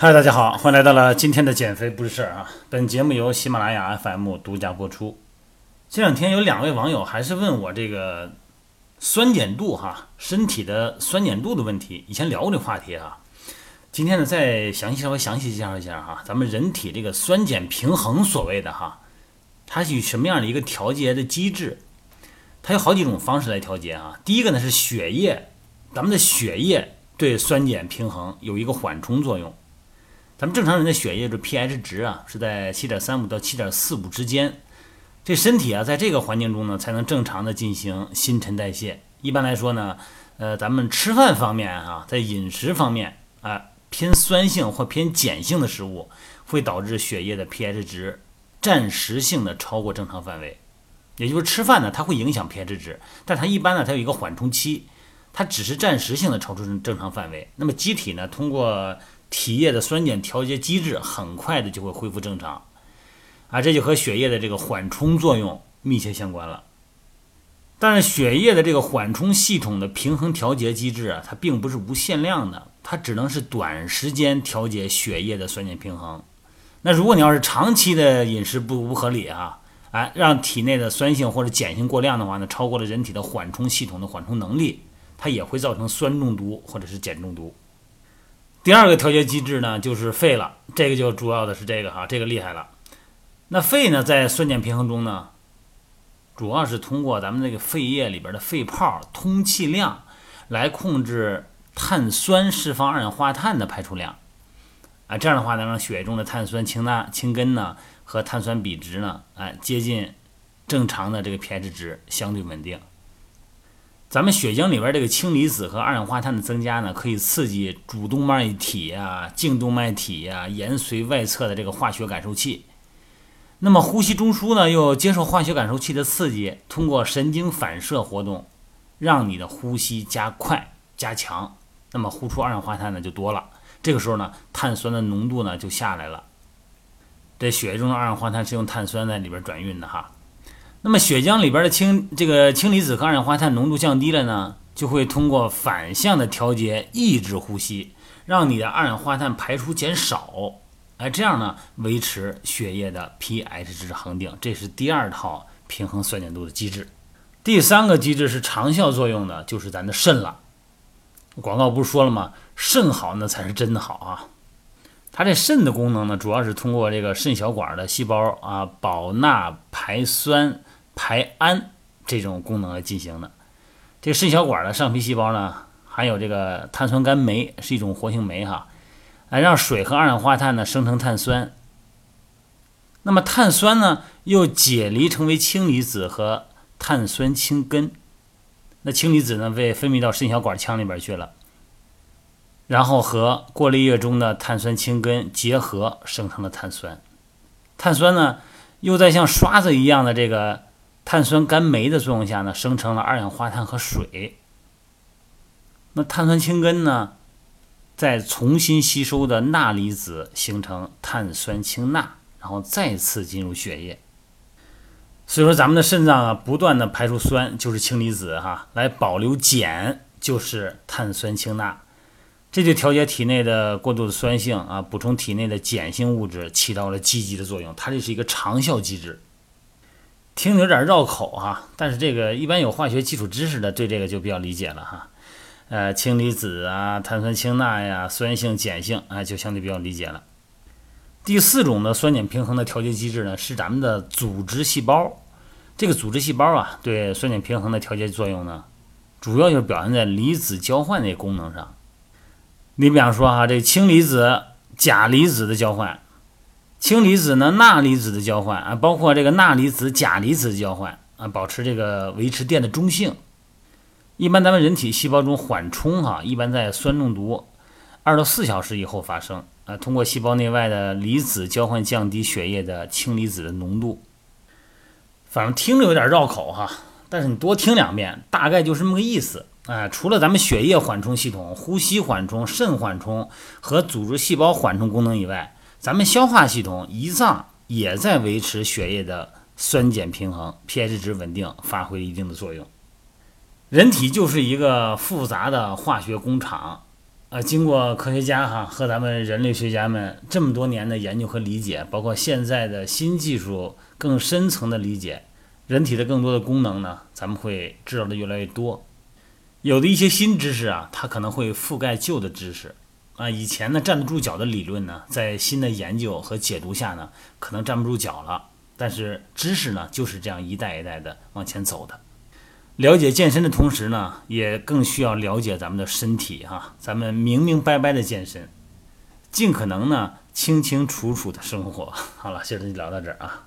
嗨，大家好，欢迎来到了今天的减肥不是事儿啊！本节目由喜马拉雅 FM 独家播出。这两天有两位网友还是问我这个酸碱度哈，身体的酸碱度的问题。以前聊过这话题啊，今天呢再详细稍微详细介绍一下哈，咱们人体这个酸碱平衡所谓的哈，它是以什么样的一个调节的机制？它有好几种方式来调节啊。第一个呢是血液，咱们的血液对酸碱平衡有一个缓冲作用。咱们正常人的血液的 pH 值啊是在七点三五到七点四五之间，这身体啊在这个环境中呢才能正常的进行新陈代谢。一般来说呢，呃，咱们吃饭方面啊，在饮食方面啊偏酸性或偏碱性的食物，会导致血液的 pH 值暂时性的超过正常范围。也就是吃饭呢，它会影响 pH 值，但它一般呢它有一个缓冲期，它只是暂时性的超出正常范围。那么机体呢通过体液的酸碱调节机制很快的就会恢复正常，啊，这就和血液的这个缓冲作用密切相关了。但是血液的这个缓冲系统的平衡调节机制啊，它并不是无限量的，它只能是短时间调节血液的酸碱平衡。那如果你要是长期的饮食不不合理啊，哎，让体内的酸性或者碱性过量的话呢，超过了人体的缓冲系统的缓冲能力，它也会造成酸中毒或者是碱中毒。第二个调节机制呢，就是肺了。这个就主要的是这个哈，这个厉害了。那肺呢，在酸碱平衡中呢，主要是通过咱们这个肺液里边的肺泡通气量来控制碳酸释放二氧化碳的排出量啊。这样的话能让血液中的碳酸氢钠氢根呢和碳酸比值呢，哎，接近正常的这个 pH 值，相对稳定。咱们血浆里边这个氢离子和二氧化碳的增加呢，可以刺激主动脉体呀、颈动脉体呀、延髓外侧的这个化学感受器。那么呼吸中枢呢，又接受化学感受器的刺激，通过神经反射活动，让你的呼吸加快、加强。那么呼出二氧化碳呢就多了。这个时候呢，碳酸的浓度呢就下来了。这血液中的二氧化碳是用碳酸在里边转运的哈。那么血浆里边的氢这个氢离子和二氧化碳浓度降低了呢，就会通过反向的调节抑制呼吸，让你的二氧化碳排出减少，哎，这样呢维持血液的 pH 值恒定，这是第二套平衡酸碱度的机制。第三个机制是长效作用的，就是咱的肾了。广告不是说了吗？肾好那才是真的好啊！它这肾的功能呢，主要是通过这个肾小管的细胞啊，保钠排酸。排氨这种功能来进行的，这个肾小管的上皮细胞呢，含有这个碳酸苷酶，是一种活性酶哈，来让水和二氧化碳呢生成碳酸。那么碳酸呢又解离成为氢离子和碳酸氢根，那氢离子呢被分泌到肾小管腔里边去了，然后和过滤液中的碳酸氢根结合生成了碳酸。碳酸呢又在像刷子一样的这个。碳酸甘酶的作用下呢，生成了二氧化碳和水。那碳酸氢根呢，再重新吸收的钠离子形成碳酸氢钠，然后再次进入血液。所以说，咱们的肾脏啊，不断的排出酸就是氢离子哈，来保留碱就是碳酸氢钠，这就调节体内的过度的酸性啊，补充体内的碱性物质，起到了积极的作用。它这是一个长效机制。听着有点绕口哈，但是这个一般有化学基础知识的对这个就比较理解了哈。呃，氢离子啊，碳酸氢钠呀，酸性、碱性啊，就相对比较理解了。第四种的酸碱平衡的调节机制呢，是咱们的组织细胞。这个组织细胞啊，对酸碱平衡的调节作用呢，主要就表现在离子交换这功能上。你比方说哈，这氢离子、钾离子的交换。氢离子呢，钠离子的交换啊，包括这个钠离子、钾离子的交换啊，保持这个维持电的中性。一般咱们人体细胞中缓冲哈，一般在酸中毒二到四小时以后发生啊，通过细胞内外的离子交换降低血液的氢离子的浓度。反正听着有点绕口哈，但是你多听两遍，大概就是这么个意思啊。除了咱们血液缓冲系统、呼吸缓冲、肾缓冲和组织细胞缓冲功能以外，咱们消化系统、胰脏也在维持血液的酸碱平衡，pH 值稳定，发挥一定的作用。人体就是一个复杂的化学工厂，呃，经过科学家哈和咱们人类学家们这么多年的研究和理解，包括现在的新技术更深层的理解，人体的更多的功能呢，咱们会知道的越来越多。有的一些新知识啊，它可能会覆盖旧的知识啊。以前呢站得住脚的理论呢，在新的研究和解读下呢，可能站不住脚了。但是知识呢，就是这样一代一代的往前走的。了解健身的同时呢，也更需要了解咱们的身体哈。咱们明明白白的健身，尽可能呢清清楚楚的生活。好了，今儿就聊到这儿啊。